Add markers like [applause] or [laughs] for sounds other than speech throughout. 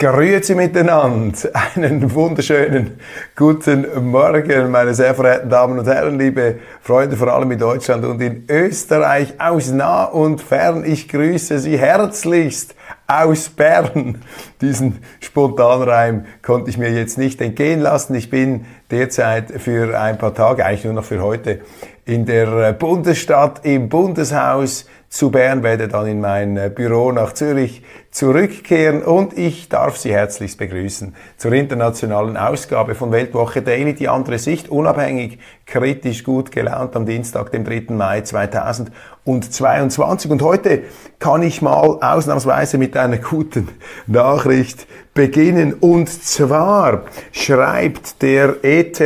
Grüezi miteinander. [laughs] Einen wunderschönen guten Morgen, meine sehr verehrten Damen und Herren, liebe Freunde, vor allem in Deutschland und in Österreich, aus nah und fern. Ich grüße Sie herzlichst aus Bern. Diesen Spontanreim konnte ich mir jetzt nicht entgehen lassen. Ich bin derzeit für ein paar Tage, eigentlich nur noch für heute, in der Bundesstadt im Bundeshaus zu Bern, werde dann in mein äh, Büro nach Zürich zurückkehren und ich darf Sie herzlichst begrüßen zur internationalen Ausgabe von Weltwoche Daily, die andere Sicht, unabhängig, kritisch, gut gelaunt am Dienstag, dem 3. Mai 2022. Und heute kann ich mal ausnahmsweise mit einer guten Nachricht beginnen. Und zwar schreibt der ETH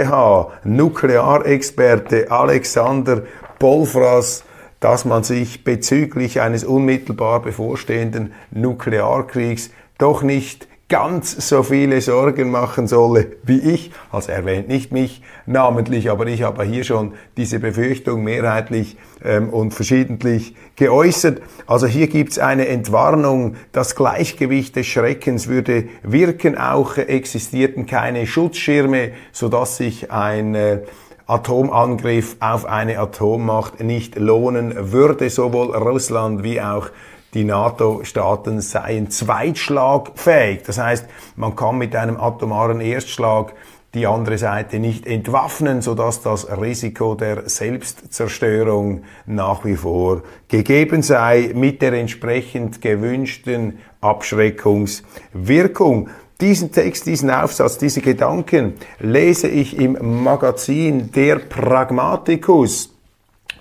Nuklearexperte Alexander Bolfras dass man sich bezüglich eines unmittelbar bevorstehenden Nuklearkriegs doch nicht ganz so viele Sorgen machen solle wie ich. Also erwähnt nicht mich namentlich, aber ich habe hier schon diese Befürchtung mehrheitlich ähm, und verschiedentlich geäußert. Also hier gibt's eine Entwarnung, das Gleichgewicht des Schreckens würde wirken, auch existierten keine Schutzschirme, sodass sich ein äh, Atomangriff auf eine Atommacht nicht lohnen würde. Sowohl Russland wie auch die NATO-Staaten seien zweitschlagfähig. Das heißt, man kann mit einem atomaren Erstschlag die andere Seite nicht entwaffnen, sodass das Risiko der Selbstzerstörung nach wie vor gegeben sei, mit der entsprechend gewünschten Abschreckungswirkung. Diesen Text, diesen Aufsatz, diese Gedanken lese ich im Magazin Der Pragmaticus.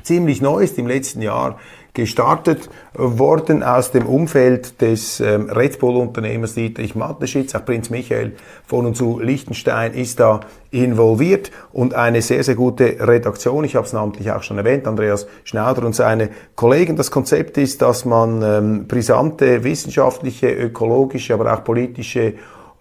Ziemlich neu ist im letzten Jahr gestartet worden aus dem Umfeld des ähm, Red Bull-Unternehmers Dietrich Mateschitz. Auch Prinz Michael von und zu Liechtenstein ist da involviert und eine sehr, sehr gute Redaktion. Ich habe es namentlich auch schon erwähnt, Andreas Schnauder und seine Kollegen. Das Konzept ist, dass man ähm, brisante wissenschaftliche, ökologische, aber auch politische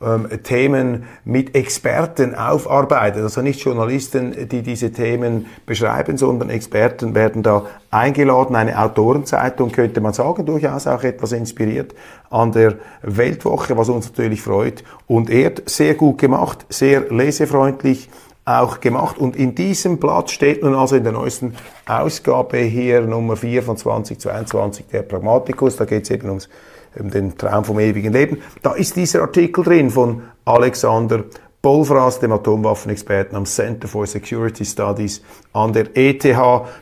ähm, Themen mit Experten aufarbeitet. Also nicht Journalisten, die diese Themen beschreiben, sondern Experten werden da eingeladen. Eine Autorenzeitung könnte man sagen, durchaus auch etwas inspiriert an der Weltwoche, was uns natürlich freut und ehrt. Sehr gut gemacht, sehr lesefreundlich auch gemacht. Und in diesem Blatt steht nun also in der neuesten Ausgabe hier Nummer 4 von 2022 der Pragmaticus. Da geht es eben ums den Traum vom ewigen Leben. Da ist dieser Artikel drin von Alexander Bolfras, dem Atomwaffenexperten am Center for Security Studies an der ETH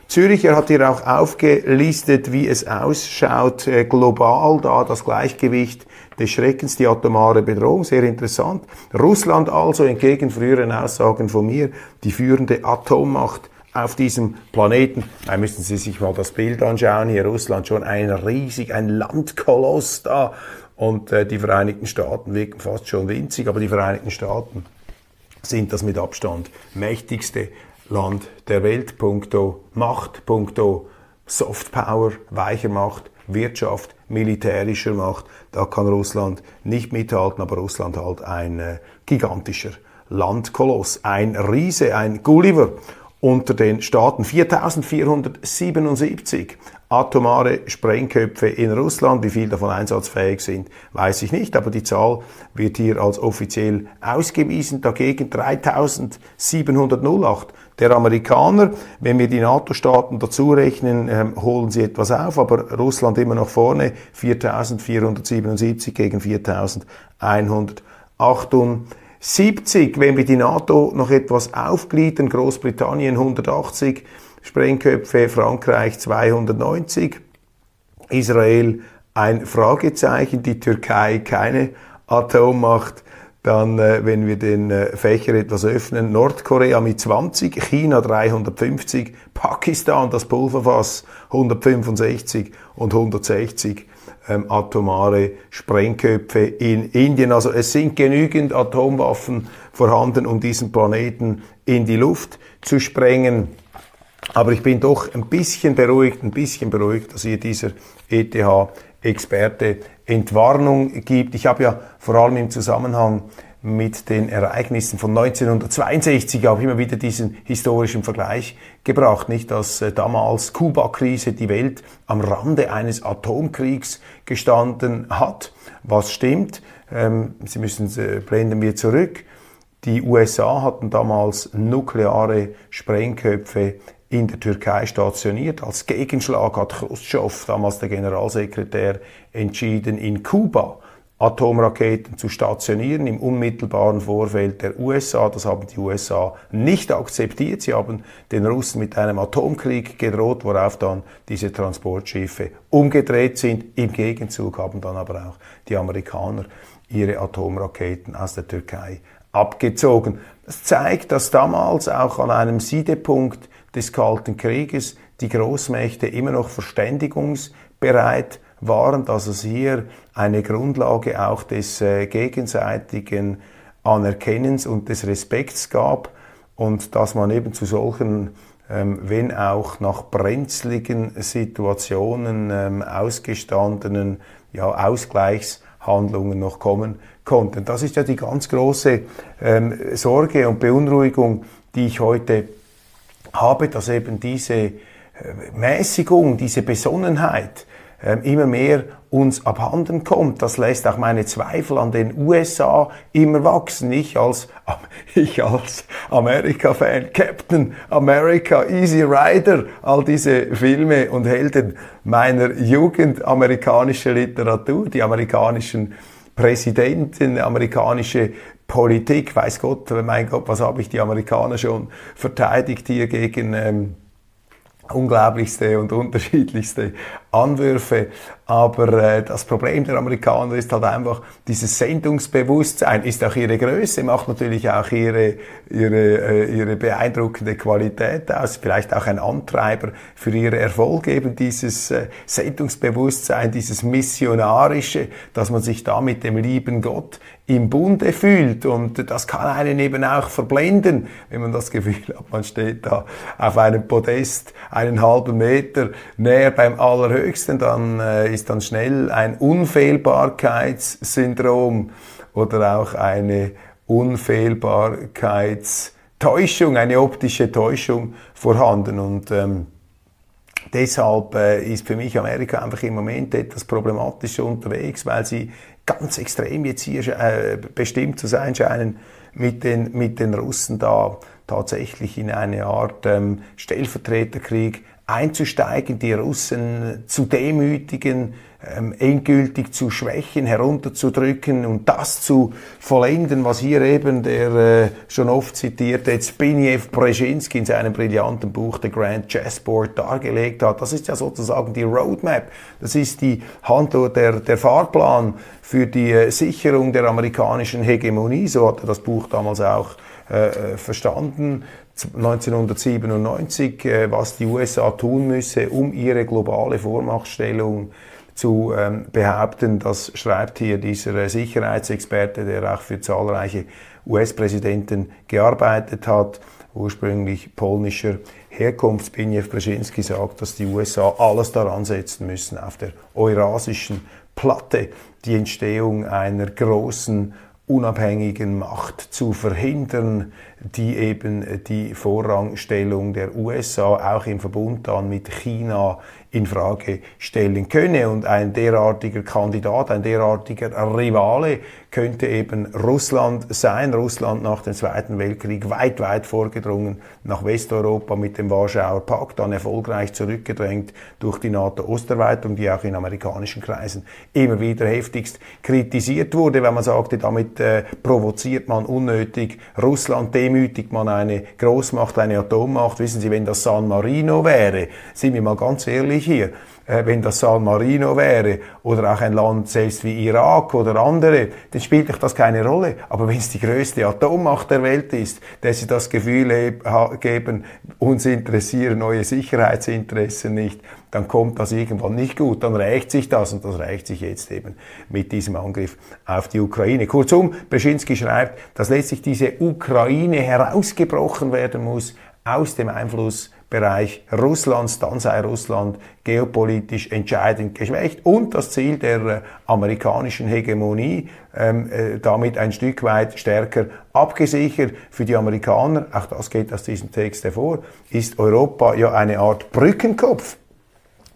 Zürich. Er hat hier auch aufgelistet, wie es ausschaut äh, global, da das Gleichgewicht des Schreckens, die atomare Bedrohung, sehr interessant. Russland also, entgegen früheren Aussagen von mir, die führende Atommacht auf diesem Planeten. Da müssen Sie sich mal das Bild anschauen. Hier Russland schon ein riesig, ein Landkoloss da. Und äh, die Vereinigten Staaten wirken fast schon winzig, aber die Vereinigten Staaten sind das mit Abstand mächtigste Land der Welt, punkto Macht, punkto Soft Power, weicher Macht, Wirtschaft, militärischer Macht. Da kann Russland nicht mithalten, aber Russland halt ein äh, gigantischer Landkoloss, ein Riese, ein Gulliver unter den Staaten 4477 atomare Sprengköpfe in Russland. Wie viel davon einsatzfähig sind, weiß ich nicht, aber die Zahl wird hier als offiziell ausgewiesen. Dagegen 3708 der Amerikaner. Wenn wir die NATO-Staaten dazu rechnen, ähm, holen sie etwas auf, aber Russland immer noch vorne, 4477 gegen 4178. 70, wenn wir die NATO noch etwas aufgliedern, Großbritannien 180 Sprengköpfe, Frankreich 290, Israel ein Fragezeichen, die Türkei keine Atommacht. Dann, äh, wenn wir den äh, Fächer etwas öffnen, Nordkorea mit 20, China 350, Pakistan das Pulverfass 165 und 160 ähm, atomare Sprengköpfe in Indien. Also es sind genügend Atomwaffen vorhanden, um diesen Planeten in die Luft zu sprengen. Aber ich bin doch ein bisschen beruhigt, ein bisschen beruhigt, dass hier dieser ETH-Experte Entwarnung gibt. Ich habe ja vor allem im Zusammenhang mit den Ereignissen von 1962 auch immer wieder diesen historischen Vergleich gebracht, nicht, dass äh, damals Kuba-Krise die Welt am Rande eines Atomkriegs gestanden hat. Was stimmt? Ähm, Sie müssen, äh, blenden wir zurück. Die USA hatten damals nukleare Sprengköpfe in der Türkei stationiert. Als Gegenschlag hat Khrushchev, damals der Generalsekretär, entschieden, in Kuba Atomraketen zu stationieren im unmittelbaren Vorfeld der USA. Das haben die USA nicht akzeptiert. Sie haben den Russen mit einem Atomkrieg gedroht, worauf dann diese Transportschiffe umgedreht sind. Im Gegenzug haben dann aber auch die Amerikaner ihre Atomraketen aus der Türkei abgezogen. Das zeigt, dass damals auch an einem Siedepunkt des Kalten Krieges die Großmächte immer noch verständigungsbereit waren, dass es hier eine Grundlage auch des äh, gegenseitigen Anerkennens und des Respekts gab und dass man eben zu solchen, ähm, wenn auch nach brenzligen Situationen ähm, ausgestandenen ja, Ausgleichshandlungen noch kommen konnte. Das ist ja die ganz große ähm, Sorge und Beunruhigung, die ich heute habe, dass eben diese äh, Mäßigung, diese Besonnenheit, immer mehr uns abhanden kommt. Das lässt auch meine Zweifel an den USA immer wachsen. Ich als, [laughs] ich als Amerika-Fan, Captain America, Easy Rider, all diese Filme und Helden meiner Jugend, amerikanische Literatur, die amerikanischen Präsidenten, amerikanische Politik, weiß Gott, mein Gott, was habe ich die Amerikaner schon verteidigt hier gegen ähm, unglaublichste und [laughs] unterschiedlichste Anwürfe. Aber äh, das Problem der Amerikaner ist halt einfach, dieses Sendungsbewusstsein ist auch ihre Größe, macht natürlich auch ihre, ihre, äh, ihre beeindruckende Qualität aus, vielleicht auch ein Antreiber für ihre Erfolge, eben dieses äh, Sendungsbewusstsein, dieses Missionarische, dass man sich da mit dem lieben Gott im Bunde fühlt. Und das kann einen eben auch verblenden, wenn man das Gefühl hat, man steht da auf einem Podest einen halben Meter näher beim Allerhöchsten, dann äh, ist dann schnell ein Unfehlbarkeitssyndrom oder auch eine Unfehlbarkeitstäuschung, eine optische Täuschung vorhanden. Und ähm, deshalb äh, ist für mich Amerika einfach im Moment etwas problematischer unterwegs, weil sie ganz extrem jetzt hier äh, bestimmt zu sein scheinen, mit den, mit den Russen da tatsächlich in eine Art ähm, Stellvertreterkrieg einzusteigen, die Russen zu demütigen, ähm, endgültig zu schwächen, herunterzudrücken und das zu vollenden, was hier eben der äh, schon oft zitierte Zbigniew Brzezinski in seinem brillanten Buch The Grand Chessboard dargelegt hat. Das ist ja sozusagen die Roadmap, das ist die Handlung, der, der Fahrplan für die äh, Sicherung der amerikanischen Hegemonie, so hat er das Buch damals auch äh, äh verstanden. 1997, äh, was die USA tun müsse, um ihre globale Vormachtstellung zu ähm, behaupten. Das schreibt hier dieser äh, Sicherheitsexperte, der auch für zahlreiche US-Präsidenten gearbeitet hat, ursprünglich polnischer Herkunft. Zbigniew Brzezinski sagt, dass die USA alles daran setzen müssen, auf der eurasischen Platte die Entstehung einer großen unabhängigen Macht zu verhindern, die eben die Vorrangstellung der USA auch im Verbund dann mit China in Frage stellen könne. Und ein derartiger Kandidat, ein derartiger Rivale könnte eben Russland sein. Russland nach dem Zweiten Weltkrieg weit, weit vorgedrungen nach Westeuropa mit dem Warschauer Pakt, dann erfolgreich zurückgedrängt durch die NATO-Osterweiterung, die auch in amerikanischen Kreisen immer wieder heftigst kritisiert wurde, weil man sagte, damit äh, provoziert man unnötig Russland, demütigt man eine Großmacht, eine Atommacht. Wissen Sie, wenn das San Marino wäre, sind wir mal ganz ehrlich hier, äh, wenn das San Marino wäre oder auch ein Land selbst wie Irak oder andere, dann spielt doch das keine Rolle. Aber wenn es die größte Atommacht der Welt ist, der sie das Gefühl geben, uns interessieren neue Sicherheitsinteressen nicht, dann kommt das irgendwann nicht gut, dann rächt sich das und das rächt sich jetzt eben mit diesem Angriff auf die Ukraine. Kurzum, Brzezinski schreibt, dass letztlich diese Ukraine herausgebrochen werden muss aus dem Einflussbereich Russlands, dann sei Russland geopolitisch entscheidend geschwächt und das Ziel der äh, amerikanischen Hegemonie ähm, äh, damit ein Stück weit stärker abgesichert. Für die Amerikaner, auch das geht aus diesem Text hervor, ist Europa ja eine Art Brückenkopf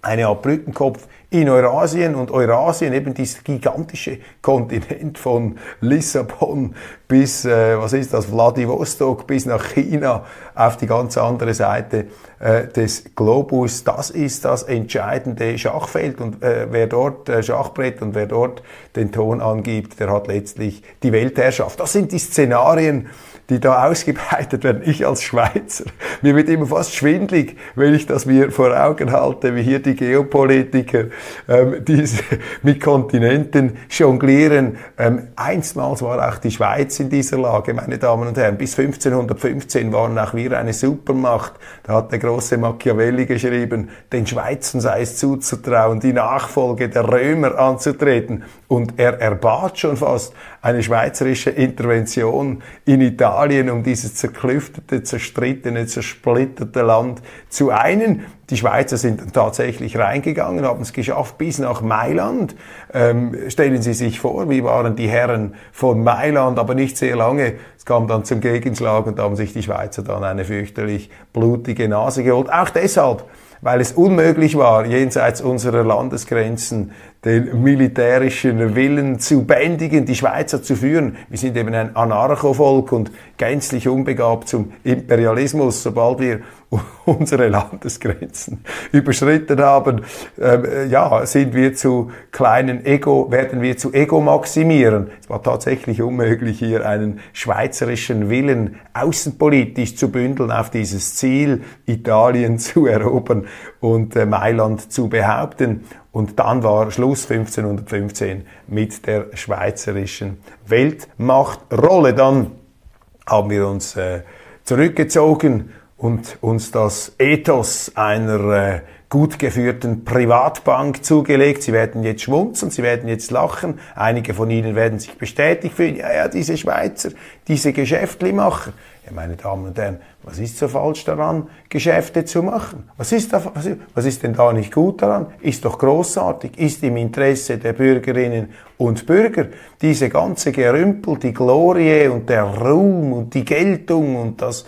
eine Art Brückenkopf in Eurasien und Eurasien eben dieses gigantische Kontinent von Lissabon bis, äh, was ist das, Vladivostok bis nach China auf die ganz andere Seite äh, des Globus. Das ist das entscheidende Schachfeld und äh, wer dort äh, Schachbrett und wer dort den Ton angibt, der hat letztlich die Weltherrschaft. Das sind die Szenarien, die da ausgebreitet werden. Ich als Schweizer, mir wird immer fast schwindlig, wenn ich das mir vor Augen halte, wie hier die Geopolitiker ähm, diese [laughs] mit Kontinenten jonglieren. Ähm, einstmals war auch die Schweiz in dieser Lage, meine Damen und Herren. Bis 1515 waren auch wir eine Supermacht. Da hat der große Machiavelli geschrieben, den Schweizern sei es zuzutrauen, die Nachfolge der Römer anzutreten. Und er erbat schon fast eine schweizerische Intervention in Italien, um dieses zerklüftete, zerstrittene, zersplitterte Land zu einen. Die Schweizer sind tatsächlich reingegangen, haben es geschafft bis nach Mailand. Ähm, stellen Sie sich vor, wie waren die Herren von Mailand, aber nicht sehr lange. Es kam dann zum Gegenschlag und da haben sich die Schweizer dann eine fürchterlich blutige Nase geholt. Auch deshalb, weil es unmöglich war, jenseits unserer Landesgrenzen den militärischen Willen zu bändigen, die Schweizer zu führen. Wir sind eben ein Anarchovolk und gänzlich unbegabt zum Imperialismus. Sobald wir [laughs] unsere Landesgrenzen überschritten haben, äh, ja, sind wir zu kleinen Ego, werden wir zu Ego maximieren. Es war tatsächlich unmöglich, hier einen schweizerischen Willen außenpolitisch zu bündeln auf dieses Ziel, Italien zu erobern und äh, Mailand zu behaupten. Und dann war Schluss 1515 mit der schweizerischen Weltmachtrolle. Dann haben wir uns äh, zurückgezogen und uns das Ethos einer äh, gut geführten Privatbank zugelegt. Sie werden jetzt schmunzeln, sie werden jetzt lachen. Einige von Ihnen werden sich bestätigt fühlen. Ja, ja, diese Schweizer, diese Geschäftlimacher. Ja, meine Damen und Herren, was ist so falsch daran, Geschäfte zu machen? Was ist, da, was, was ist denn da nicht gut daran? Ist doch großartig, ist im Interesse der Bürgerinnen und Bürger. Diese ganze Gerümpel, die Glorie und der Ruhm und die Geltung und das,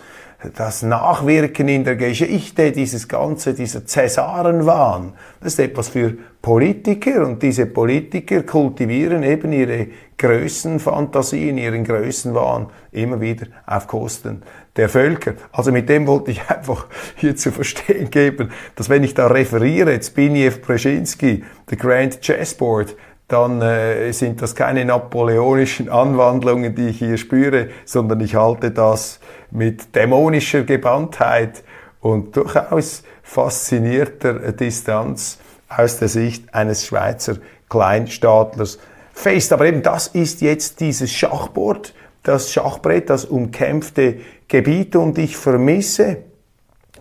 das Nachwirken in der Geschichte, dieses ganze, dieser Cäsarenwahn, das ist etwas für Politiker und diese Politiker kultivieren eben ihre Größenfantasien, ihren Größenwahn immer wieder auf Kosten der Völker. Also mit dem wollte ich [laughs] einfach hier zu verstehen geben, dass wenn ich da referiere, Zbigniew Brzezinski, The Grand Chessboard, dann äh, sind das keine napoleonischen Anwandlungen, die ich hier spüre, sondern ich halte das mit dämonischer Gebanntheit und durchaus faszinierter Distanz aus der Sicht eines Schweizer Kleinstaatlers fest. Aber eben das ist jetzt dieses Schachbord, das Schachbrett, das umkämpfte Gebiet und ich vermisse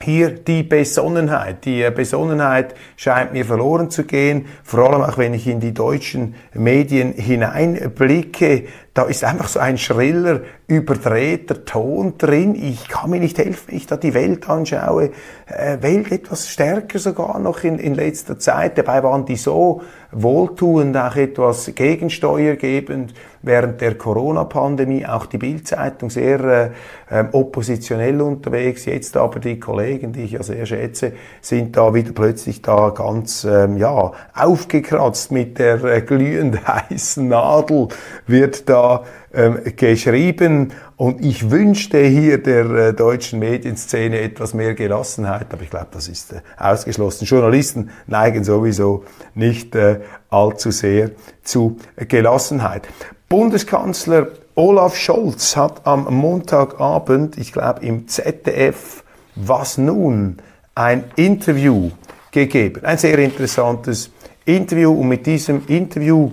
hier die Besonnenheit. Die Besonnenheit scheint mir verloren zu gehen, vor allem auch wenn ich in die deutschen Medien hineinblicke. Da ist einfach so ein schriller, überdrehter Ton drin. Ich kann mir nicht helfen, wenn ich da die Welt anschaue. Äh, Welt etwas stärker sogar noch in, in letzter Zeit. Dabei waren die so wohltuend, auch etwas gegensteuergebend während der Corona-Pandemie. Auch die Bildzeitung sehr äh, oppositionell unterwegs. Jetzt aber die Kollegen, die ich ja sehr schätze, sind da wieder plötzlich da ganz ähm, ja aufgekratzt mit der äh, glühend [laughs] heißen Nadel wird da ähm, geschrieben und ich wünschte hier der äh, deutschen Medienszene etwas mehr Gelassenheit, aber ich glaube, das ist äh, ausgeschlossen. Journalisten neigen sowieso nicht äh, allzu sehr zu Gelassenheit. Bundeskanzler Olaf Scholz hat am Montagabend, ich glaube im ZDF, was nun, ein Interview gegeben. Ein sehr interessantes Interview und mit diesem Interview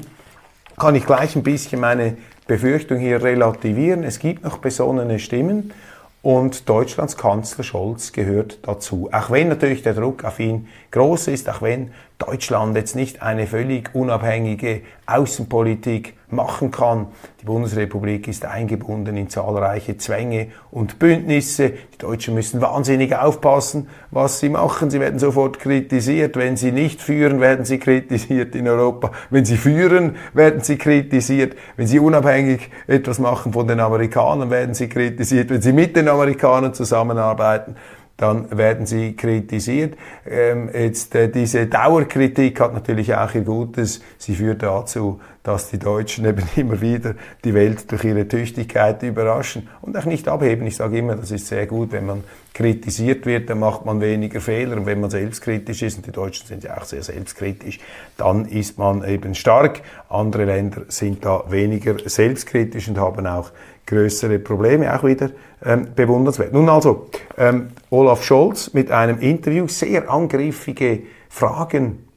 kann ich gleich ein bisschen meine Befürchtung hier relativieren. Es gibt noch besonnene Stimmen und Deutschlands Kanzler Scholz gehört dazu. Auch wenn natürlich der Druck auf ihn groß ist, auch wenn Deutschland jetzt nicht eine völlig unabhängige Außenpolitik machen kann. Die Bundesrepublik ist eingebunden in zahlreiche Zwänge und Bündnisse. Die Deutschen müssen wahnsinnig aufpassen, was sie machen. Sie werden sofort kritisiert. Wenn sie nicht führen, werden sie kritisiert in Europa. Wenn sie führen, werden sie kritisiert. Wenn sie unabhängig etwas machen von den Amerikanern, werden sie kritisiert. Wenn sie mit den Amerikanern zusammenarbeiten, dann werden sie kritisiert. Ähm, jetzt äh, diese Dauerkritik hat natürlich auch ihr Gutes. Sie führt dazu, dass die Deutschen eben [laughs] immer wieder die Welt durch ihre Tüchtigkeit überraschen und auch nicht abheben. Ich sage immer, das ist sehr gut, wenn man kritisiert wird, dann macht man weniger Fehler und wenn man selbstkritisch ist, und die Deutschen sind ja auch sehr selbstkritisch, dann ist man eben stark. Andere Länder sind da weniger selbstkritisch und haben auch größere Probleme, auch wieder ähm, bewundernswert. Nun also, ähm, Olaf Scholz mit einem Interview, sehr angriffige Fragen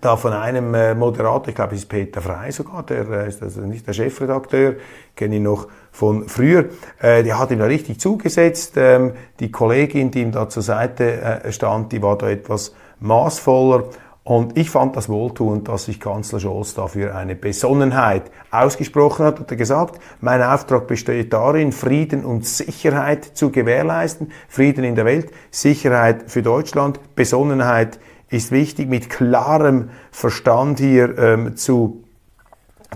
da von einem äh, Moderator, ich glaube es ist Peter Frey sogar, der äh, ist also nicht der Chefredakteur, kenne ihn noch von früher, äh, der hat ihm da richtig zugesetzt. Ähm, die Kollegin, die ihm da zur Seite äh, stand, die war da etwas maßvoller und ich fand das wohltuend, dass sich Kanzler Scholz dafür eine Besonnenheit ausgesprochen hat. Hat er gesagt, mein Auftrag besteht darin, Frieden und Sicherheit zu gewährleisten. Frieden in der Welt, Sicherheit für Deutschland, Besonnenheit ist wichtig, mit klarem Verstand hier ähm, zu,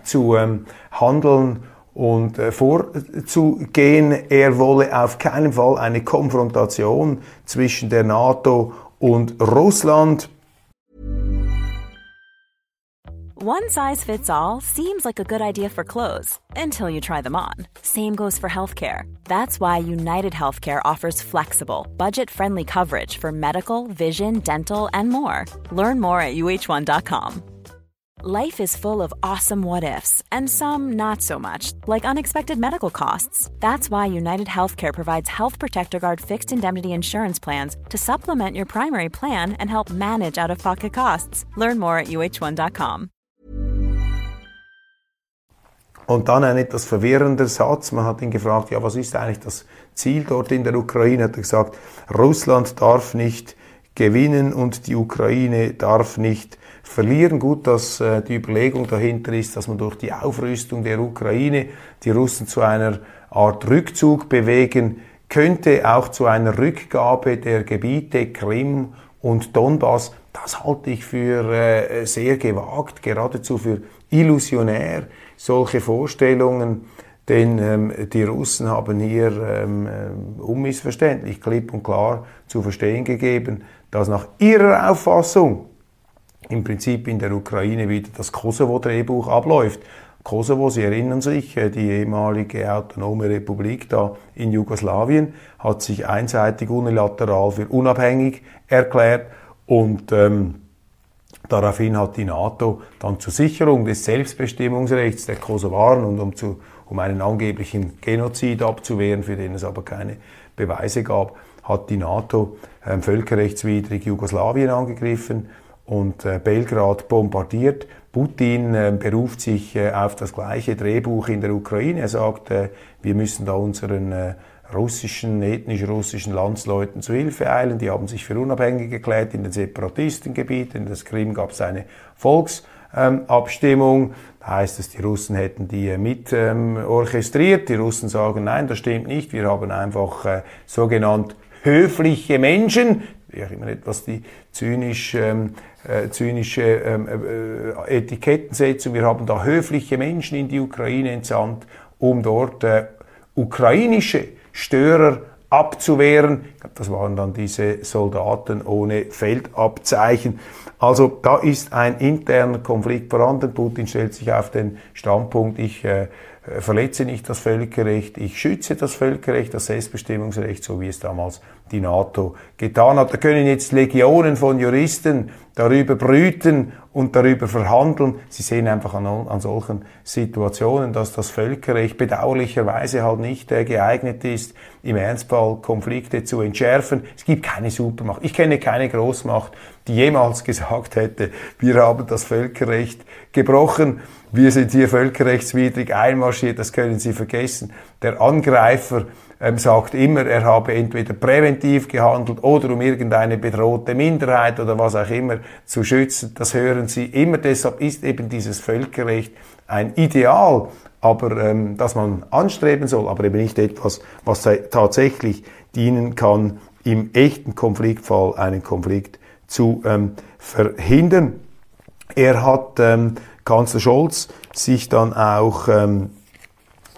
zu ähm, handeln und äh, vorzugehen. Er wolle auf keinen Fall eine Konfrontation zwischen der NATO und Russland One size fits all seems like a good idea for clothes until you try them on. Same goes for healthcare. That's why United Healthcare offers flexible, budget friendly coverage for medical, vision, dental, and more. Learn more at uh1.com. Life is full of awesome what ifs, and some not so much, like unexpected medical costs. That's why United Healthcare provides Health Protector Guard fixed indemnity insurance plans to supplement your primary plan and help manage out of pocket costs. Learn more at uh1.com. Und dann ein etwas verwirrender Satz. Man hat ihn gefragt, ja, was ist eigentlich das Ziel dort in der Ukraine? Hat er gesagt, Russland darf nicht gewinnen und die Ukraine darf nicht verlieren. Gut, dass äh, die Überlegung dahinter ist, dass man durch die Aufrüstung der Ukraine die Russen zu einer Art Rückzug bewegen könnte, auch zu einer Rückgabe der Gebiete Krim und Donbass. Das halte ich für äh, sehr gewagt, geradezu für illusionär solche Vorstellungen, denn ähm, die Russen haben hier ähm, äh, unmissverständlich klipp und klar zu verstehen gegeben, dass nach ihrer Auffassung im Prinzip in der Ukraine wieder das Kosovo-Drehbuch abläuft. Kosovo, Sie erinnern sich, äh, die ehemalige autonome Republik da in Jugoslawien hat sich einseitig unilateral für unabhängig erklärt und ähm, Daraufhin hat die NATO dann zur Sicherung des Selbstbestimmungsrechts der Kosovaren und um, zu, um einen angeblichen Genozid abzuwehren, für den es aber keine Beweise gab, hat die NATO äh, völkerrechtswidrig Jugoslawien angegriffen und äh, Belgrad bombardiert. Putin äh, beruft sich äh, auf das gleiche Drehbuch in der Ukraine. Er sagt, äh, wir müssen da unseren äh, russischen, ethnisch russischen Landsleuten zu Hilfe eilen. Die haben sich für unabhängig erklärt in den Separatistengebieten. In das Krim gab es eine Volksabstimmung. Da heißt es, die Russen hätten die äh, mit ähm, orchestriert. Die Russen sagen, nein, das stimmt nicht. Wir haben einfach äh, sogenannt höfliche Menschen, ja immer etwas die zynisch, ähm, äh, zynische ähm, äh, Etikettensetzung. Wir haben da höfliche Menschen in die Ukraine entsandt, um dort äh, ukrainische Störer abzuwehren. Das waren dann diese Soldaten ohne Feldabzeichen. Also da ist ein interner Konflikt vorhanden. Putin stellt sich auf den Standpunkt, ich äh, verletze nicht das Völkerrecht, ich schütze das Völkerrecht, das Selbstbestimmungsrecht, so wie es damals die NATO getan hat. Da können jetzt Legionen von Juristen darüber brüten und darüber verhandeln. Sie sehen einfach an, an solchen Situationen, dass das Völkerrecht bedauerlicherweise halt nicht äh, geeignet ist, im Ernstfall Konflikte zu entschärfen. Es gibt keine Supermacht. Ich kenne keine Großmacht, die jemals [laughs] gesagt hätte, wir haben das Völkerrecht gebrochen, wir sind hier völkerrechtswidrig einmarschiert, das können Sie vergessen. Der Angreifer ähm, sagt immer, er habe entweder präventiv gehandelt oder um irgendeine bedrohte Minderheit oder was auch immer zu schützen. Das hören Sie immer. Deshalb ist eben dieses Völkerrecht ein Ideal, aber ähm, das man anstreben soll, aber eben nicht etwas, was tatsächlich dienen kann, im echten Konfliktfall einen Konflikt zu ähm, verhindern. Er hat ähm, Kanzler Scholz sich dann auch ähm,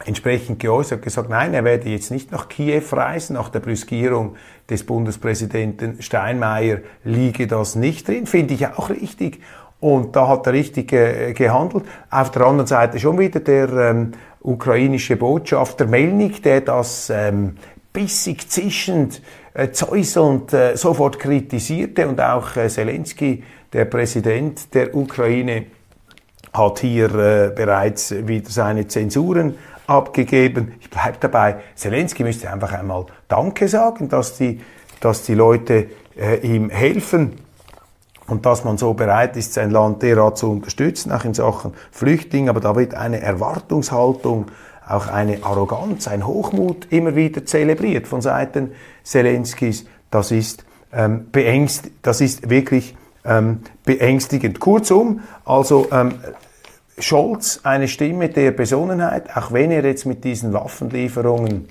entsprechend geäußert, gesagt, nein, er werde jetzt nicht nach Kiew reisen, nach der Brüskierung des Bundespräsidenten Steinmeier liege das nicht drin, finde ich auch richtig. Und da hat er richtig äh, gehandelt. Auf der anderen Seite schon wieder der ähm, ukrainische Botschafter Melnik, der das ähm, bissig zischend, äh, zäuselnd äh, sofort kritisierte und auch äh, Zelensky, der Präsident der Ukraine, hat hier äh, bereits wieder seine Zensuren abgegeben. Ich bleibe dabei, Zelensky müsste einfach einmal Danke sagen, dass die, dass die Leute äh, ihm helfen und dass man so bereit ist, sein Land derart zu unterstützen, auch in Sachen Flüchtlinge. Aber da wird eine Erwartungshaltung, auch eine Arroganz, ein Hochmut immer wieder zelebriert von Seiten Zelenskis. Das ist, ähm, beängst, das ist wirklich ähm, beängstigend. Kurzum, also ähm, Scholz eine Stimme der Besonnenheit, auch wenn er jetzt mit diesen Waffenlieferungen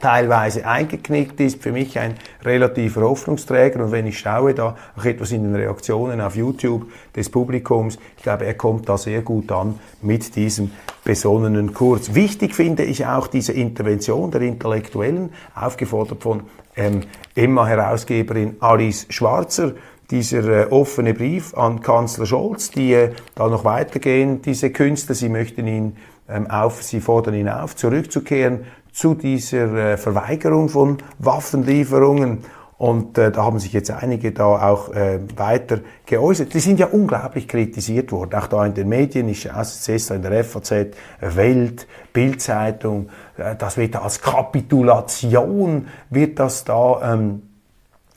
teilweise eingeknickt ist, für mich ein relativer Hoffnungsträger. Und wenn ich schaue da auch etwas in den Reaktionen auf YouTube des Publikums, ich glaube, er kommt da sehr gut an mit diesem besonnenen Kurs. Wichtig finde ich auch diese Intervention der Intellektuellen, aufgefordert von ähm, Emma-Herausgeberin Alice Schwarzer, dieser äh, offene Brief an Kanzler Scholz, die äh, da noch weitergehen, diese Künstler, sie möchten ihn ähm, auf, sie fordern ihn auf, zurückzukehren zu dieser äh, Verweigerung von Waffenlieferungen. Und äh, da haben sich jetzt einige da auch äh, weiter geäußert. Die sind ja unglaublich kritisiert worden, auch da in den Medien, ich jetzt in der FAZ, Welt, Bildzeitung, äh, das wird als Kapitulation, wird das da ähm,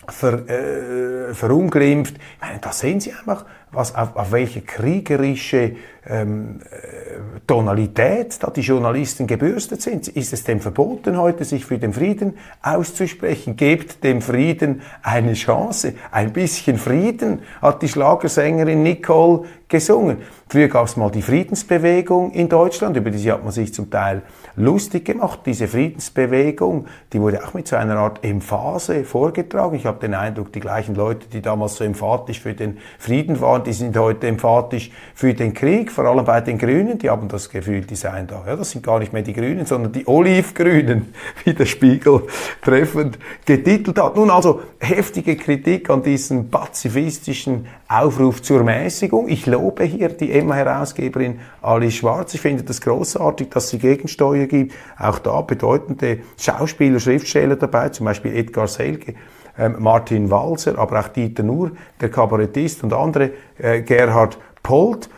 ver, äh, verunglimpft. Ich meine, da sehen Sie einfach, was, auf, auf welche kriegerische ähm, äh, Tonalität da die Journalisten gebürstet sind. Ist es denn verboten, heute sich für den Frieden auszusprechen? Gebt dem Frieden eine Chance. Ein bisschen Frieden hat die Schlagersängerin Nicole gesungen. Früher gab es mal die Friedensbewegung in Deutschland, über die hat man sich zum Teil lustig gemacht. Diese Friedensbewegung, die wurde auch mit so einer Art Emphase vorgetragen. Ich habe den Eindruck, die gleichen Leute, die damals so emphatisch für den Frieden waren, die sind heute emphatisch für den Krieg, vor allem bei den Grünen. Die haben das Gefühl, die seien da. Ja, das sind gar nicht mehr die Grünen, sondern die Olivgrünen, [laughs] wie der Spiegel treffend getitelt hat. Nun also heftige Kritik an diesem pazifistischen Aufruf zur Mäßigung. Ich lobe hier die Emma-Herausgeberin Alice Schwarz. Ich finde das großartig, dass sie Gegensteuer gibt. Auch da bedeutende Schauspieler, Schriftsteller dabei, zum Beispiel Edgar Selge. Ähm, Martin Walser, aber auch Dieter Nuhr, der Kabarettist und andere, äh, Gerhard Polt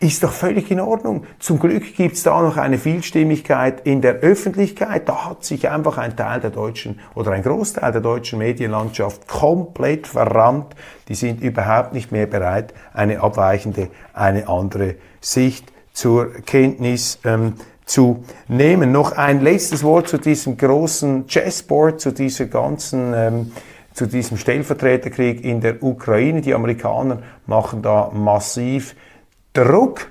ist doch völlig in Ordnung. Zum Glück gibt es da noch eine Vielstimmigkeit in der Öffentlichkeit. Da hat sich einfach ein Teil der deutschen oder ein Großteil der deutschen Medienlandschaft komplett verrannt. Die sind überhaupt nicht mehr bereit, eine abweichende, eine andere Sicht zur Kenntnis ähm, zu nehmen. Noch ein letztes Wort zu diesem großen Chessboard, zu dieser ganzen ähm, zu diesem Stellvertreterkrieg in der Ukraine. Die Amerikaner machen da massiv Druck.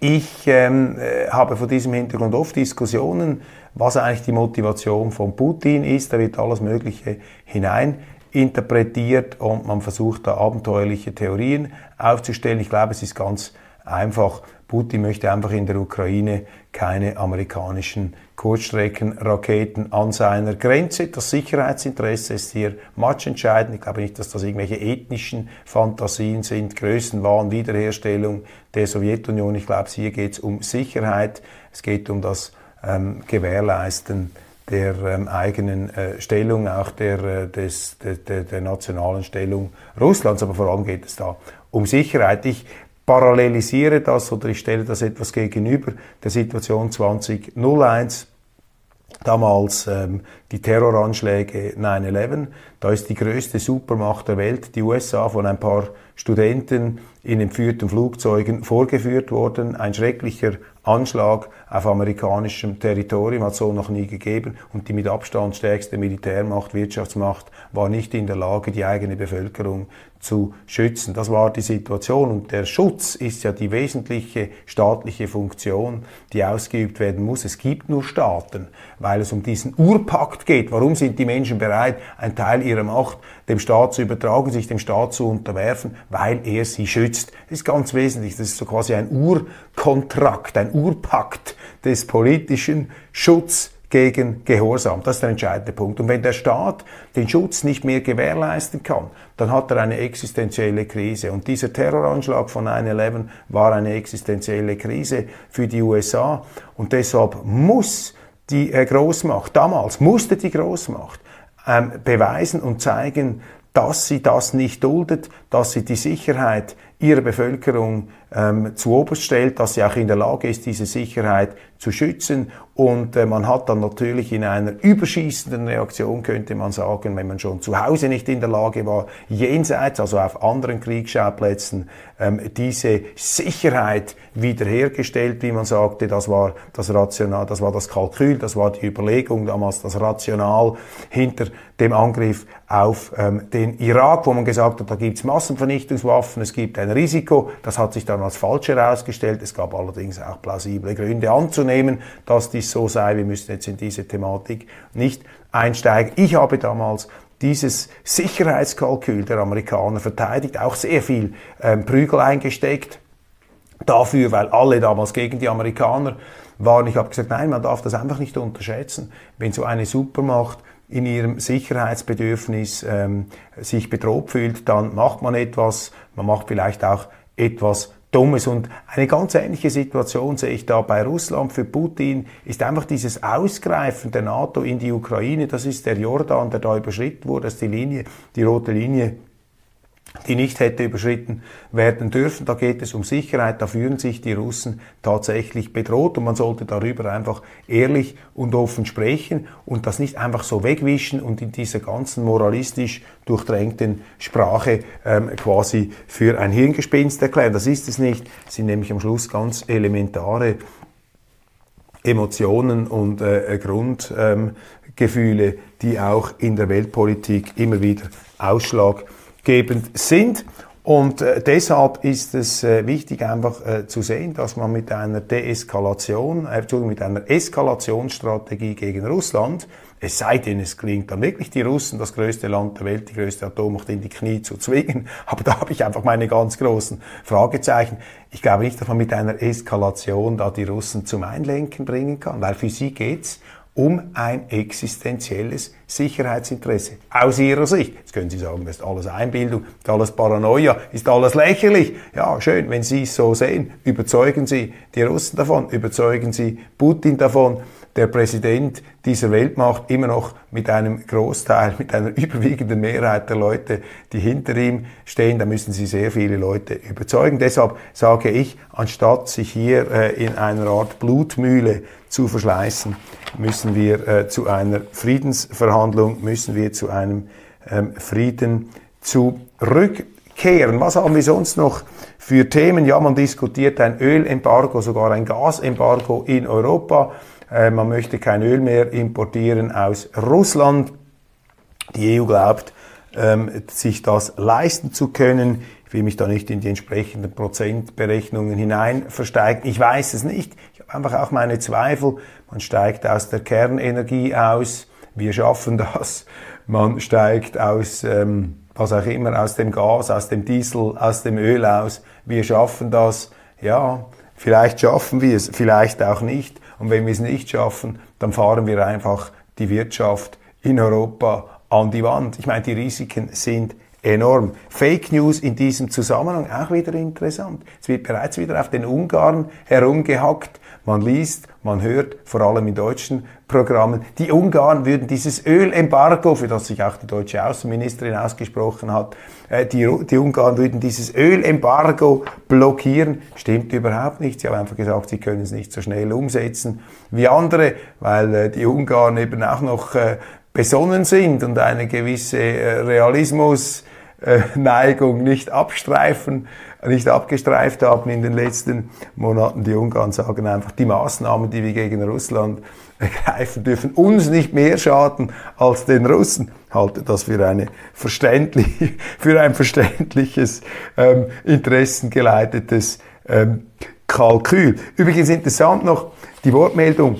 Ich ähm, äh, habe vor diesem Hintergrund oft Diskussionen, was eigentlich die Motivation von Putin ist. Da wird alles Mögliche hinein interpretiert und man versucht da abenteuerliche Theorien aufzustellen. Ich glaube, es ist ganz einfach. Putin möchte einfach in der Ukraine keine amerikanischen Kurzstreckenraketen an seiner Grenze. Das Sicherheitsinteresse ist hier matchentscheidend. Ich glaube nicht, dass das irgendwelche ethnischen Fantasien sind, Größenwahn, Wiederherstellung der Sowjetunion. Ich glaube, hier geht es um Sicherheit. Es geht um das ähm, Gewährleisten der ähm, eigenen äh, Stellung, auch der, äh, des, der, der, der nationalen Stellung Russlands. Aber vor allem geht es da um Sicherheit. Ich parallelisiere das oder ich stelle das etwas gegenüber der Situation 2001 damals ähm, die Terroranschläge 9-11. Da ist die größte Supermacht der Welt, die USA, von ein paar Studenten in entführten Flugzeugen vorgeführt worden. Ein schrecklicher Anschlag auf amerikanischem Territorium hat so noch nie gegeben und die mit Abstand stärkste Militärmacht, Wirtschaftsmacht war nicht in der Lage, die eigene Bevölkerung zu schützen. Das war die Situation und der Schutz ist ja die wesentliche staatliche Funktion, die ausgeübt werden muss. Es gibt nur Staaten, weil es um diesen Urpakt geht. Warum sind die Menschen bereit, einen Teil ihrer Macht dem Staat zu übertragen, sich dem Staat zu unterwerfen? Weil er sie schützt. Das ist ganz wesentlich. Das ist so quasi ein Urkontrakt, ein Urpakt des politischen Schutzes gegen Gehorsam. Das ist der entscheidende Punkt. Und wenn der Staat den Schutz nicht mehr gewährleisten kann, dann hat er eine existenzielle Krise. Und dieser Terroranschlag von 9-11 war eine existenzielle Krise für die USA. Und deshalb muss die äh, Großmacht, damals musste die Großmacht ähm, beweisen und zeigen, dass sie das nicht duldet, dass sie die Sicherheit ihrer Bevölkerung ähm, zu oberst stellt, dass sie auch in der Lage ist, diese Sicherheit zu schützen. Und äh, man hat dann natürlich in einer überschießenden Reaktion, könnte man sagen, wenn man schon zu Hause nicht in der Lage war, jenseits, also auf anderen Kriegsschauplätzen, ähm, diese Sicherheit wiederhergestellt, wie man sagte, das war das Rational, das war das Kalkül, das war die Überlegung, damals das Rational hinter dem Angriff auf ähm, den Irak, wo man gesagt hat, da gibt's Massenvernichtungswaffen, es gibt ein Risiko, das hat sich dann als falsch herausgestellt. Es gab allerdings auch plausible Gründe anzunehmen, dass dies so sei. Wir müssen jetzt in diese Thematik nicht einsteigen. Ich habe damals dieses Sicherheitskalkül der Amerikaner verteidigt, auch sehr viel ähm, Prügel eingesteckt dafür, weil alle damals gegen die Amerikaner waren. Ich habe gesagt, nein, man darf das einfach nicht unterschätzen. Wenn so eine Supermacht in ihrem Sicherheitsbedürfnis ähm, sich bedroht fühlt, dann macht man etwas, man macht vielleicht auch etwas Dummes. Und eine ganz ähnliche Situation sehe ich da bei Russland. Für Putin ist einfach dieses Ausgreifen der NATO in die Ukraine, das ist der Jordan, der da überschritten wurde, das ist die Linie, die rote Linie, die nicht hätte überschritten werden dürfen. Da geht es um Sicherheit, da fühlen sich die Russen tatsächlich bedroht und man sollte darüber einfach ehrlich und offen sprechen und das nicht einfach so wegwischen und in dieser ganzen moralistisch durchdrängten Sprache ähm, quasi für ein Hirngespinst erklären. Das ist es nicht. Es sind nämlich am Schluss ganz elementare Emotionen und äh, Grundgefühle, ähm, die auch in der Weltpolitik immer wieder Ausschlag gebend sind. Und äh, deshalb ist es äh, wichtig, einfach äh, zu sehen, dass man mit einer Deeskalation, äh, mit einer Eskalationsstrategie gegen Russland, es sei denn, es gelingt dann wirklich die Russen, das größte Land der Welt, die größte Atommacht in die Knie zu zwingen. [laughs] Aber da habe ich einfach meine ganz großen Fragezeichen. Ich glaube nicht, dass man mit einer Eskalation da die Russen zum Einlenken bringen kann, weil für sie geht's um ein existenzielles Sicherheitsinteresse. Aus Ihrer Sicht. Jetzt können Sie sagen, das ist alles Einbildung, ist alles Paranoia, ist alles lächerlich. Ja, schön, wenn Sie es so sehen. Überzeugen Sie die Russen davon, überzeugen Sie Putin davon. Der Präsident dieser Weltmacht immer noch mit einem Großteil, [laughs] mit einer überwiegenden Mehrheit der Leute, die hinter ihm stehen, da müssen Sie sehr viele Leute überzeugen. Deshalb sage ich, anstatt sich hier äh, in einer Art Blutmühle zu verschleißen, müssen wir äh, zu einer Friedensverhandlung, müssen wir zu einem ähm, Frieden zurückkehren. Was haben wir sonst noch für Themen? Ja, man diskutiert ein Ölembargo, sogar ein Gasembargo in Europa. Äh, man möchte kein Öl mehr importieren aus Russland. Die EU glaubt, ähm, sich das leisten zu können. Ich will mich da nicht in die entsprechenden Prozentberechnungen hinein versteigen. Ich weiß es nicht. Ich habe einfach auch meine Zweifel. Man steigt aus der Kernenergie aus. Wir schaffen das. Man steigt aus, ähm, was auch immer, aus dem Gas, aus dem Diesel, aus dem Öl aus. Wir schaffen das. Ja, vielleicht schaffen wir es, vielleicht auch nicht. Und wenn wir es nicht schaffen, dann fahren wir einfach die Wirtschaft in Europa an die Wand. Ich meine, die Risiken sind enorm. Fake News in diesem Zusammenhang auch wieder interessant. Es wird bereits wieder auf den Ungarn herumgehackt. Man liest, man hört, vor allem in deutschen Programmen, die Ungarn würden dieses Ölembargo, für das sich auch die deutsche Außenministerin ausgesprochen hat, die, die Ungarn würden dieses Ölembargo blockieren. Stimmt überhaupt nicht. Sie haben einfach gesagt, sie können es nicht so schnell umsetzen wie andere, weil äh, die Ungarn eben auch noch äh, besonnen sind und eine gewisse Realismus Neigung nicht abstreifen nicht abgestreift haben in den letzten Monaten. Die Ungarn sagen einfach, die Maßnahmen, die wir gegen Russland ergreifen, dürfen uns nicht mehr schaden als den Russen. Halte das für, eine verständlich, [laughs] für ein verständliches, ähm, interessengeleitetes ähm, Kalkül. Übrigens interessant noch die Wortmeldung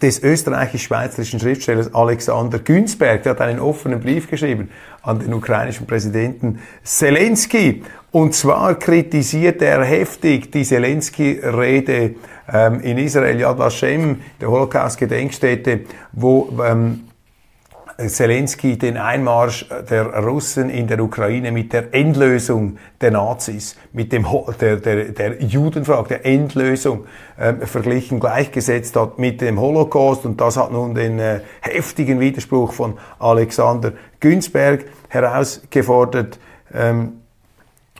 des österreichisch-schweizerischen Schriftstellers Alexander Günzberg. Der hat einen offenen Brief geschrieben an den ukrainischen Präsidenten Zelensky. Und zwar kritisiert er heftig die Zelensky-Rede ähm, in Israel, Yad Vashem, der Holocaust-Gedenkstätte, wo ähm, Zelensky den Einmarsch der Russen in der Ukraine mit der Endlösung der Nazis, mit dem der, der, der Judenfrage, der Endlösung äh, verglichen, gleichgesetzt hat mit dem Holocaust. Und das hat nun den äh, heftigen Widerspruch von Alexander Günzberg herausgefordert. Ähm,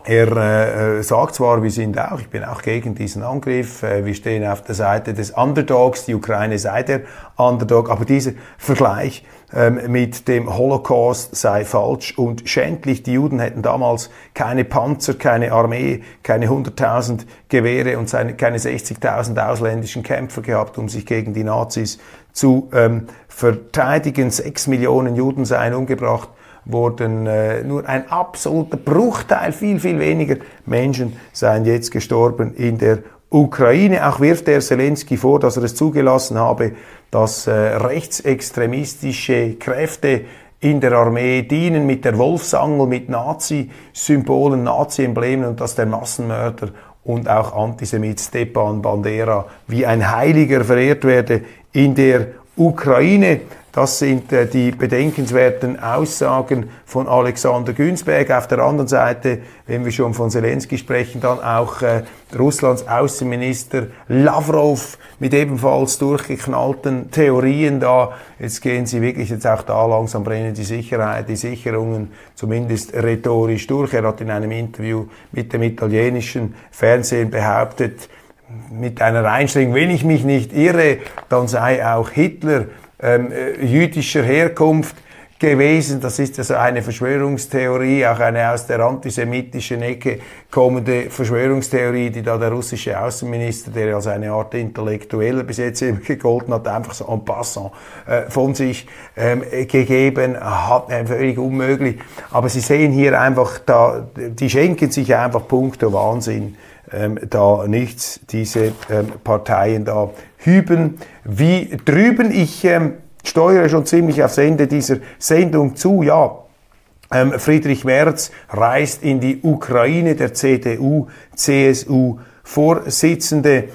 er äh, sagt zwar, wir sind auch, ich bin auch gegen diesen Angriff, äh, wir stehen auf der Seite des Underdogs, die Ukraine sei der Underdog, aber dieser Vergleich ähm, mit dem Holocaust sei falsch und schändlich. Die Juden hätten damals keine Panzer, keine Armee, keine 100.000 Gewehre und seine, keine 60.000 ausländischen Kämpfer gehabt, um sich gegen die Nazis zu ähm, verteidigen. Sechs Millionen Juden seien umgebracht wurden äh, nur ein absoluter Bruchteil, viel, viel weniger Menschen seien jetzt gestorben in der Ukraine. Auch wirft der Zelensky vor, dass er es zugelassen habe, dass äh, rechtsextremistische Kräfte in der Armee dienen mit der Wolfsangel, mit Nazi-Symbolen, Nazi-Emblemen und dass der Massenmörder und auch Antisemit Stepan Bandera wie ein Heiliger verehrt werde in der Ukraine. Das sind äh, die bedenkenswerten Aussagen von Alexander Günzberg. Auf der anderen Seite, wenn wir schon von Zelensky sprechen, dann auch äh, Russlands Außenminister Lavrov mit ebenfalls durchgeknallten Theorien da. Jetzt gehen sie wirklich jetzt auch da langsam brennen die Sicherheit, die Sicherungen zumindest rhetorisch durch. Er hat in einem Interview mit dem italienischen Fernsehen behauptet, mit einer Einstellung, wenn ich mich nicht irre, dann sei auch Hitler ähm, äh, jüdischer Herkunft gewesen. Das ist also eine Verschwörungstheorie, auch eine aus der antisemitischen Ecke kommende Verschwörungstheorie, die da der russische Außenminister, der als eine Art Intellektueller bis jetzt immer [laughs] gegolten hat, einfach so en passant äh, von sich ähm, gegeben hat. Äh, völlig unmöglich. Aber Sie sehen hier einfach, da, die schenken sich einfach Punkte Wahnsinn ähm, da nichts, diese ähm, Parteien da hüben wie drüben. Ich ähm, steuere schon ziemlich aufs Ende dieser Sendung zu. Ja, ähm, Friedrich Merz reist in die Ukraine, der CDU, CSU Vorsitzende.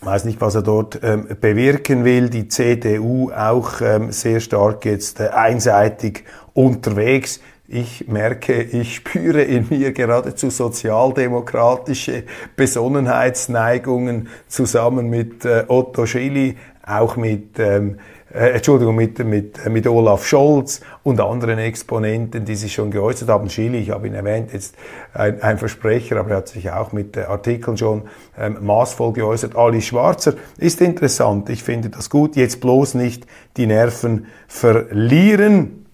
Ich weiß nicht, was er dort ähm, bewirken will. Die CDU auch ähm, sehr stark jetzt äh, einseitig unterwegs. Ich merke, ich spüre in mir geradezu sozialdemokratische Besonnenheitsneigungen zusammen mit äh, Otto Schilly, auch mit, ähm, äh, Entschuldigung, mit, mit, äh, mit Olaf Scholz und anderen Exponenten, die sich schon geäußert haben. Schilly, ich habe ihn erwähnt, jetzt ein, ein Versprecher, aber er hat sich auch mit äh, Artikeln schon ähm, maßvoll geäußert. Ali Schwarzer ist interessant, ich finde das gut. Jetzt bloß nicht die Nerven verlieren.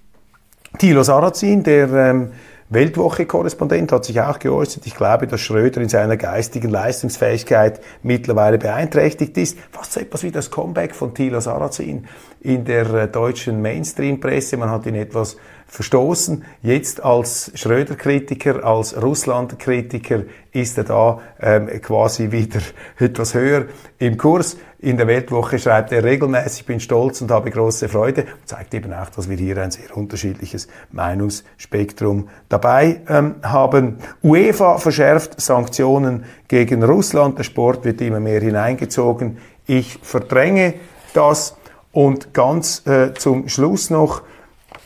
Thilo Sarrazin, der ähm, Weltwoche-Korrespondent, hat sich auch geäußert. Ich glaube, dass Schröder in seiner geistigen Leistungsfähigkeit mittlerweile beeinträchtigt ist. Fast so etwas wie das Comeback von Thilo Sarrazin in der äh, deutschen Mainstream-Presse. Man hat ihn etwas verstoßen. Jetzt als Schröder-Kritiker, als Russland-Kritiker ist er da ähm, quasi wieder [laughs] etwas höher im Kurs. In der Weltwoche schreibt er regelmäßig, bin stolz und habe große Freude. Zeigt eben auch, dass wir hier ein sehr unterschiedliches Meinungsspektrum dabei ähm, haben. UEFA verschärft Sanktionen gegen Russland. Der Sport wird immer mehr hineingezogen. Ich verdränge das. Und ganz äh, zum Schluss noch,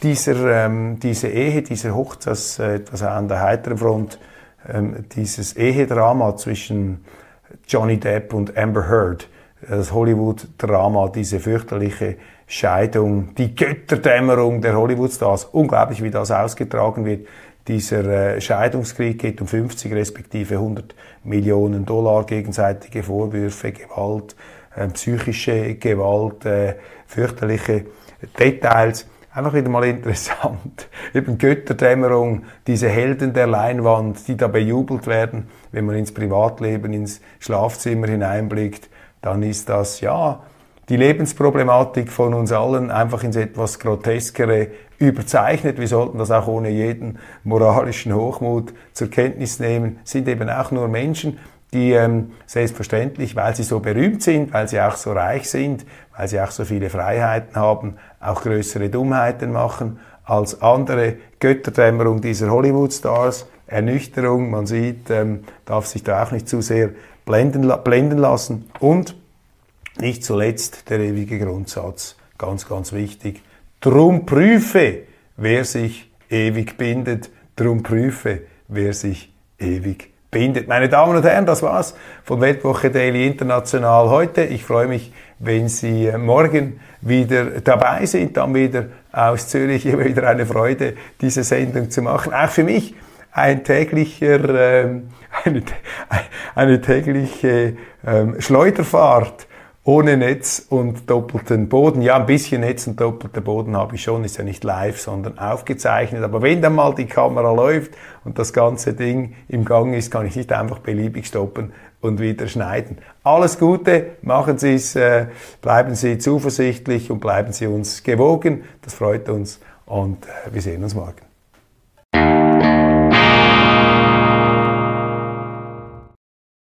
dieser, ähm, diese Ehe, dieser Hochzeits, äh, etwas an der heiteren Front, ähm, dieses Ehedrama zwischen Johnny Depp und Amber Heard, das Hollywood-Drama, diese fürchterliche Scheidung, die Götterdämmerung der Hollywood-Stars, unglaublich, wie das ausgetragen wird. Dieser äh, Scheidungskrieg geht um 50 respektive 100 Millionen Dollar, gegenseitige Vorwürfe, Gewalt, äh, psychische Gewalt, äh, fürchterliche Details. Einfach wieder mal interessant. [laughs] Eben Götterdämmerung, diese Helden der Leinwand, die da bejubelt werden, wenn man ins Privatleben, ins Schlafzimmer hineinblickt, dann ist das, ja, die Lebensproblematik von uns allen einfach ins etwas Groteskere überzeichnet. Wir sollten das auch ohne jeden moralischen Hochmut zur Kenntnis nehmen. Sind eben auch nur Menschen, die ähm, selbstverständlich, weil sie so berühmt sind, weil sie auch so reich sind, weil sie auch so viele Freiheiten haben, auch größere Dummheiten machen als andere. Götterdämmerung dieser Hollywood-Stars, Ernüchterung, man sieht, ähm, darf sich da auch nicht zu sehr blenden, blenden lassen. Und nicht zuletzt der ewige Grundsatz, ganz, ganz wichtig. Drum prüfe, wer sich ewig bindet. Drum prüfe, wer sich ewig bindet. Meine Damen und Herren, das war's von Weltwoche Daily International heute. Ich freue mich, wenn Sie morgen wieder dabei sind, dann wieder aus Zürich. [laughs] Immer wieder eine Freude, diese Sendung zu machen. Auch für mich ein täglicher, ähm, [laughs] eine, eine tägliche ähm, Schleuderfahrt ohne Netz und doppelten Boden. Ja, ein bisschen Netz und doppelter Boden habe ich schon, ist ja nicht live, sondern aufgezeichnet. Aber wenn dann mal die Kamera läuft und das ganze Ding im Gang ist, kann ich nicht einfach beliebig stoppen und wieder schneiden. Alles Gute, machen Sie es, äh, bleiben Sie zuversichtlich und bleiben Sie uns gewogen. Das freut uns und äh, wir sehen uns morgen.